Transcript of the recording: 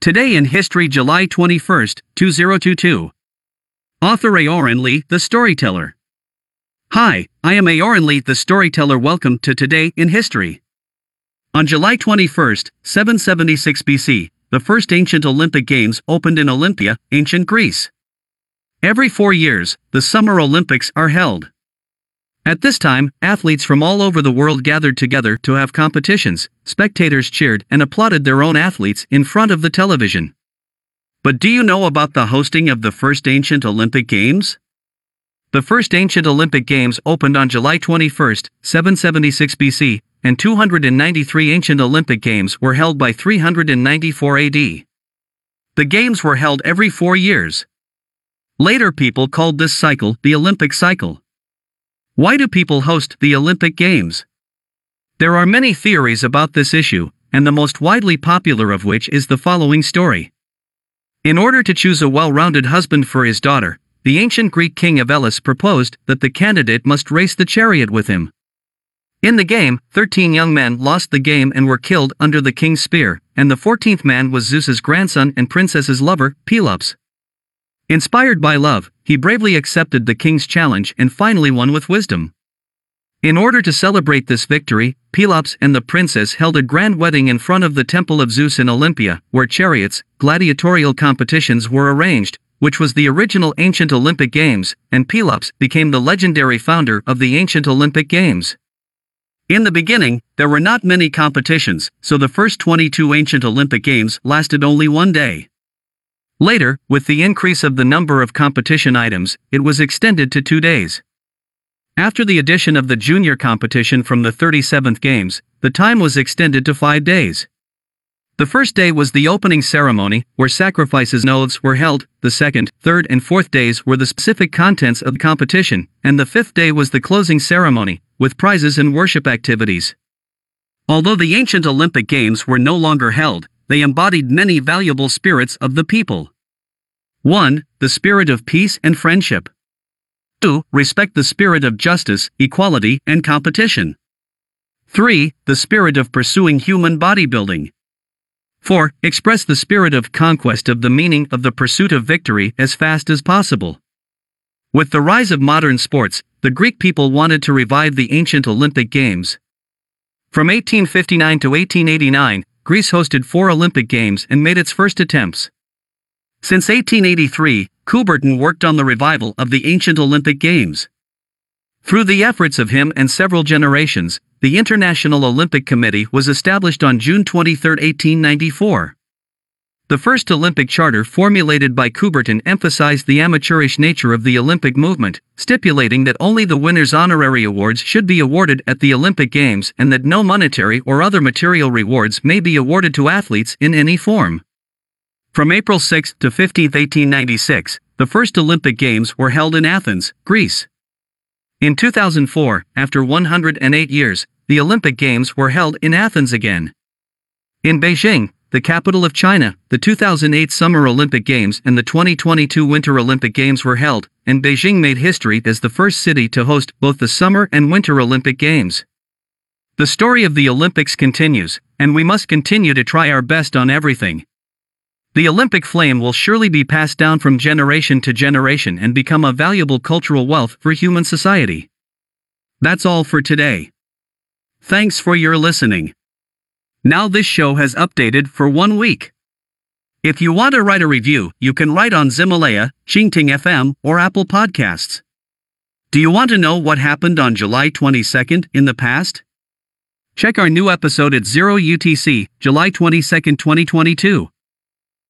Today in History, July 21, 2022. Author Aoran Lee, the storyteller. Hi, I am Aoran Lee, the storyteller. Welcome to Today in History. On July 21, 776 BC, the first ancient Olympic Games opened in Olympia, ancient Greece. Every four years, the Summer Olympics are held. At this time, athletes from all over the world gathered together to have competitions, spectators cheered and applauded their own athletes in front of the television. But do you know about the hosting of the first ancient Olympic Games? The first ancient Olympic Games opened on July 21, 776 BC, and 293 ancient Olympic Games were held by 394 AD. The Games were held every four years. Later people called this cycle the Olympic cycle. Why do people host the Olympic Games? There are many theories about this issue, and the most widely popular of which is the following story. In order to choose a well rounded husband for his daughter, the ancient Greek king of Elis proposed that the candidate must race the chariot with him. In the game, 13 young men lost the game and were killed under the king's spear, and the 14th man was Zeus's grandson and princess's lover, Pelops. Inspired by love, he bravely accepted the king's challenge and finally won with wisdom. In order to celebrate this victory, Pelops and the princess held a grand wedding in front of the temple of Zeus in Olympia, where chariots, gladiatorial competitions were arranged, which was the original ancient Olympic Games, and Pelops became the legendary founder of the ancient Olympic Games. In the beginning, there were not many competitions, so the first 22 ancient Olympic Games lasted only one day. Later, with the increase of the number of competition items, it was extended to two days. After the addition of the junior competition from the 37th Games, the time was extended to five days. The first day was the opening ceremony, where sacrifices and oaths were held, the second, third, and fourth days were the specific contents of the competition, and the fifth day was the closing ceremony, with prizes and worship activities. Although the ancient Olympic Games were no longer held, they embodied many valuable spirits of the people. 1. The spirit of peace and friendship. 2. Respect the spirit of justice, equality, and competition. 3. The spirit of pursuing human bodybuilding. 4. Express the spirit of conquest of the meaning of the pursuit of victory as fast as possible. With the rise of modern sports, the Greek people wanted to revive the ancient Olympic Games. From 1859 to 1889, Greece hosted four Olympic Games and made its first attempts. Since 1883, Coubertin worked on the revival of the ancient Olympic Games. Through the efforts of him and several generations, the International Olympic Committee was established on June 23, 1894. The first Olympic charter formulated by Coubertin emphasized the amateurish nature of the Olympic movement, stipulating that only the winner's honorary awards should be awarded at the Olympic Games and that no monetary or other material rewards may be awarded to athletes in any form. From April 6 to 15, 1896, the first Olympic Games were held in Athens, Greece. In 2004, after 108 years, the Olympic Games were held in Athens again. In Beijing, the capital of China, the 2008 Summer Olympic Games and the 2022 Winter Olympic Games were held, and Beijing made history as the first city to host both the Summer and Winter Olympic Games. The story of the Olympics continues, and we must continue to try our best on everything. The Olympic flame will surely be passed down from generation to generation and become a valuable cultural wealth for human society. That's all for today. Thanks for your listening. Now this show has updated for one week. If you want to write a review, you can write on Ximalaya, Qingting FM, or Apple Podcasts. Do you want to know what happened on July 22nd in the past? Check our new episode at 0 UTC, July 22, 2022.